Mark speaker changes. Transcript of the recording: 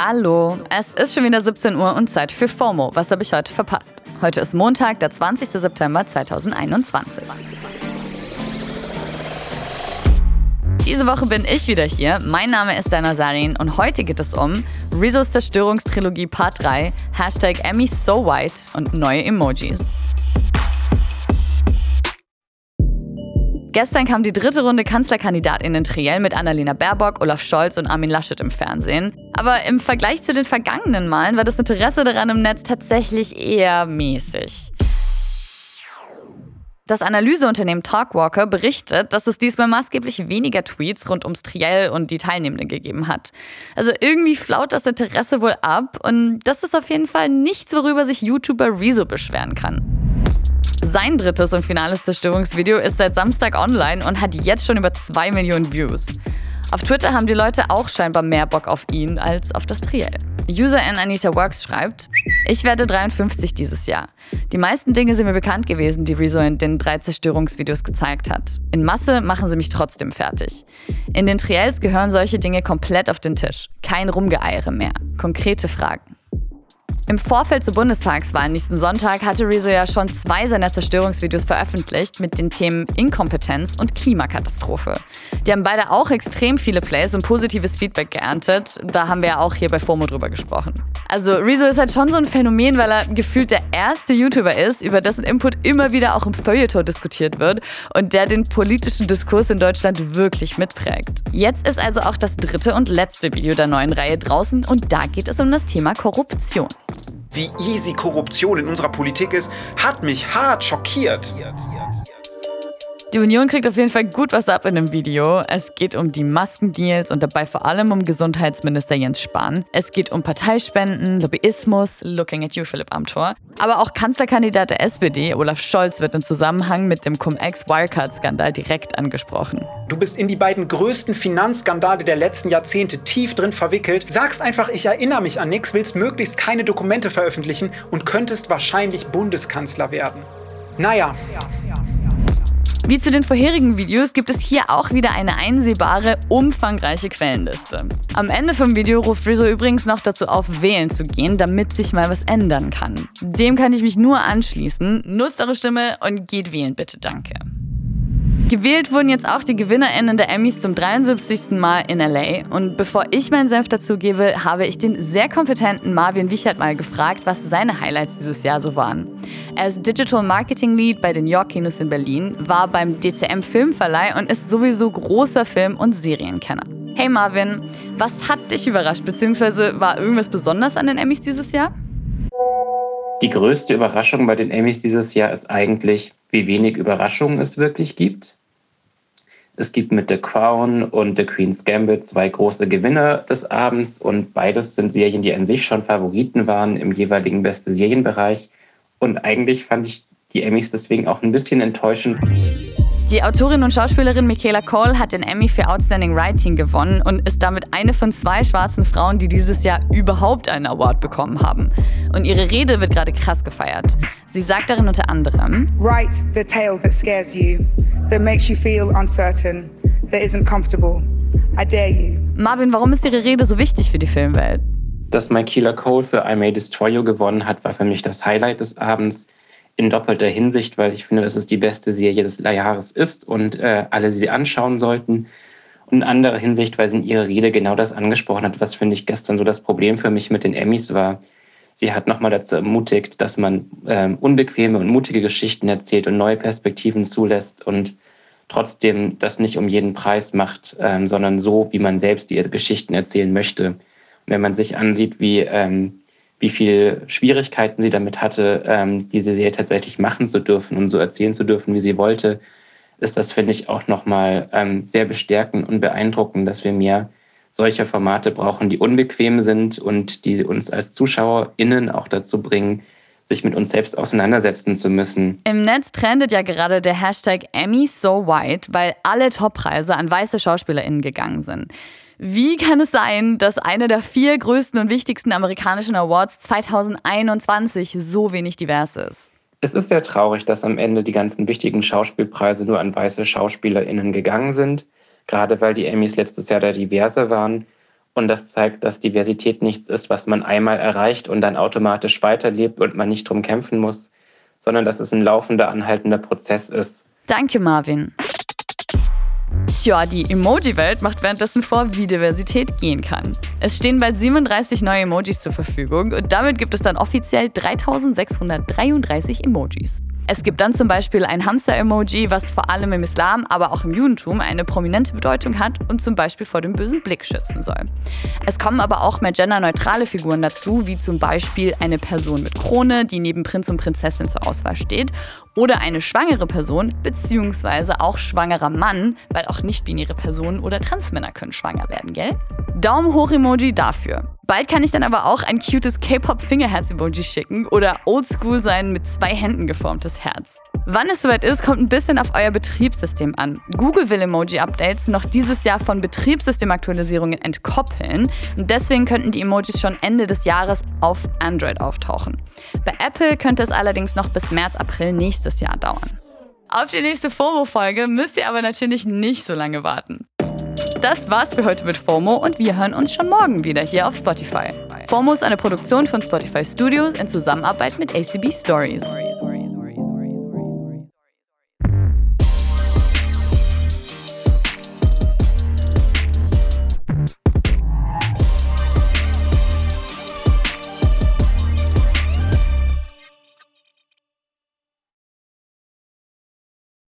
Speaker 1: Hallo, es ist schon wieder 17 Uhr und Zeit für FOMO. Was habe ich heute verpasst? Heute ist Montag, der 20. September 2021. Diese Woche bin ich wieder hier. Mein Name ist Dana Sarin und heute geht es um Rizos Zerstörungstrilogie Part 3, Hashtag Emmy So White und neue Emojis. Gestern kam die dritte Runde Kanzlerkandidatinnen Triell mit Annalena Baerbock, Olaf Scholz und Armin Laschet im Fernsehen. Aber im Vergleich zu den vergangenen Malen war das Interesse daran im Netz tatsächlich eher mäßig. Das Analyseunternehmen Talkwalker berichtet, dass es diesmal maßgeblich weniger Tweets rund ums Triell und die Teilnehmenden gegeben hat. Also irgendwie flaut das Interesse wohl ab und das ist auf jeden Fall nichts, worüber sich YouTuber Rezo beschweren kann. Sein drittes und finales Zerstörungsvideo ist seit Samstag online und hat jetzt schon über 2 Millionen Views. Auf Twitter haben die Leute auch scheinbar mehr Bock auf ihn als auf das Triell. Userin Anita Works schreibt, ich werde 53 dieses Jahr. Die meisten Dinge sind mir bekannt gewesen, die Rezo in den drei Zerstörungsvideos gezeigt hat. In Masse machen sie mich trotzdem fertig. In den Triels gehören solche Dinge komplett auf den Tisch. Kein Rumgeeiere mehr. Konkrete Fragen. Im Vorfeld zur Bundestagswahl nächsten Sonntag hatte Rezo ja schon zwei seiner Zerstörungsvideos veröffentlicht mit den Themen Inkompetenz und Klimakatastrophe. Die haben beide auch extrem viele Plays und positives Feedback geerntet. Da haben wir ja auch hier bei FOMO drüber gesprochen. Also Rezo ist halt schon so ein Phänomen, weil er gefühlt der erste YouTuber ist, über dessen Input immer wieder auch im Feuilleton diskutiert wird und der den politischen Diskurs in Deutschland wirklich mitprägt. Jetzt ist also auch das dritte und letzte Video der neuen Reihe draußen und da geht es um das Thema Korruption
Speaker 2: wie easy Korruption in unserer Politik ist, hat mich hart schockiert.
Speaker 1: Die Union kriegt auf jeden Fall gut was ab in dem Video. Es geht um die Maskendeals und dabei vor allem um Gesundheitsminister Jens Spahn. Es geht um Parteispenden, Lobbyismus, looking at you, Philipp Amthor. Aber auch Kanzlerkandidat der SPD, Olaf Scholz, wird im Zusammenhang mit dem Cum-Ex-Wirecard-Skandal direkt angesprochen.
Speaker 2: Du bist in die beiden größten Finanzskandale der letzten Jahrzehnte tief drin verwickelt, sagst einfach, ich erinnere mich an nichts, willst möglichst keine Dokumente veröffentlichen und könntest wahrscheinlich Bundeskanzler werden. Naja.
Speaker 1: Wie zu den vorherigen Videos gibt es hier auch wieder eine einsehbare, umfangreiche Quellenliste. Am Ende vom Video ruft Rizzo übrigens noch dazu auf, wählen zu gehen, damit sich mal was ändern kann. Dem kann ich mich nur anschließen. Nutzt eure Stimme und geht wählen bitte, danke. Gewählt wurden jetzt auch die GewinnerInnen der Emmys zum 73. Mal in LA. Und bevor ich meinen Senf dazu gebe, habe ich den sehr kompetenten Marvin Wichert mal gefragt, was seine Highlights dieses Jahr so waren. Er ist Digital Marketing Lead bei den York Kinos in Berlin, war beim DCM Filmverleih und ist sowieso großer Film- und Serienkenner. Hey Marvin, was hat dich überrascht, beziehungsweise war irgendwas besonders an den Emmys dieses Jahr?
Speaker 3: Die größte Überraschung bei den Emmys dieses Jahr ist eigentlich, wie wenig Überraschungen es wirklich gibt. Es gibt mit The Crown und The Queen's Gambit zwei große Gewinner des Abends und beides sind Serien, die an sich schon Favoriten waren im jeweiligen beste Serienbereich. Und eigentlich fand ich die Emmys deswegen auch ein bisschen enttäuschend.
Speaker 1: Die Autorin und Schauspielerin Michaela Cole hat den Emmy für Outstanding Writing gewonnen und ist damit eine von zwei schwarzen Frauen, die dieses Jahr überhaupt einen Award bekommen haben. Und ihre Rede wird gerade krass gefeiert. Sie sagt darin unter anderem:
Speaker 4: Write the tale that scares you, that makes you feel uncertain, that isn't comfortable. I dare you.
Speaker 1: Marvin, warum ist Ihre Rede so wichtig für die Filmwelt?
Speaker 3: Dass Michaela Cole für I May Destroy You gewonnen hat, war für mich das Highlight des Abends in doppelter Hinsicht, weil ich finde, dass es die beste Serie des Jahres ist und äh, alle sie anschauen sollten. Und in anderer Hinsicht, weil sie in ihrer Rede genau das angesprochen hat, was, finde ich, gestern so das Problem für mich mit den Emmys war. Sie hat nochmal dazu ermutigt, dass man ähm, unbequeme und mutige Geschichten erzählt und neue Perspektiven zulässt und trotzdem das nicht um jeden Preis macht, ähm, sondern so, wie man selbst die Geschichten erzählen möchte. Und wenn man sich ansieht, wie ähm, wie viele Schwierigkeiten sie damit hatte, ähm, diese Serie tatsächlich machen zu dürfen und so erzählen zu dürfen, wie sie wollte, ist das, finde ich, auch nochmal ähm, sehr bestärkend und beeindruckend, dass wir mehr solche Formate brauchen, die unbequem sind und die uns als ZuschauerInnen auch dazu bringen, sich mit uns selbst auseinandersetzen zu müssen.
Speaker 1: Im Netz trendet ja gerade der Hashtag Emmy So White, weil alle Toppreise an weiße SchauspielerInnen gegangen sind. Wie kann es sein, dass einer der vier größten und wichtigsten amerikanischen Awards 2021 so wenig divers ist?
Speaker 3: Es ist sehr traurig, dass am Ende die ganzen wichtigen Schauspielpreise nur an weiße SchauspielerInnen gegangen sind, gerade weil die Emmys letztes Jahr da diverser waren. Und das zeigt, dass Diversität nichts ist, was man einmal erreicht und dann automatisch weiterlebt und man nicht drum kämpfen muss, sondern dass es ein laufender, anhaltender Prozess ist.
Speaker 1: Danke, Marvin. Tja, die Emoji-Welt macht währenddessen vor, wie Diversität gehen kann. Es stehen bald 37 neue Emojis zur Verfügung und damit gibt es dann offiziell 3633 Emojis. Es gibt dann zum Beispiel ein Hamster-Emoji, was vor allem im Islam, aber auch im Judentum eine prominente Bedeutung hat und zum Beispiel vor dem bösen Blick schützen soll. Es kommen aber auch mehr genderneutrale Figuren dazu, wie zum Beispiel eine Person mit Krone, die neben Prinz und Prinzessin zur Auswahl steht, oder eine schwangere Person, beziehungsweise auch schwangerer Mann, weil auch nicht-binäre Personen oder Transmänner können schwanger werden, gell? Daumen hoch Emoji dafür. Bald kann ich dann aber auch ein cutes K-Pop-Fingerherz-Emoji schicken oder oldschool sein mit zwei Händen geformtes Herz. Wann es soweit ist, kommt ein bisschen auf euer Betriebssystem an. Google will Emoji-Updates noch dieses Jahr von Betriebssystemaktualisierungen entkoppeln und deswegen könnten die Emojis schon Ende des Jahres auf Android auftauchen. Bei Apple könnte es allerdings noch bis März, April nächstes Jahr dauern. Auf die nächste FOMO-Folge müsst ihr aber natürlich nicht so lange warten. Das war's für heute mit FOMO und wir hören uns schon morgen wieder hier auf Spotify. FOMO ist eine Produktion von Spotify Studios in Zusammenarbeit mit ACB Stories.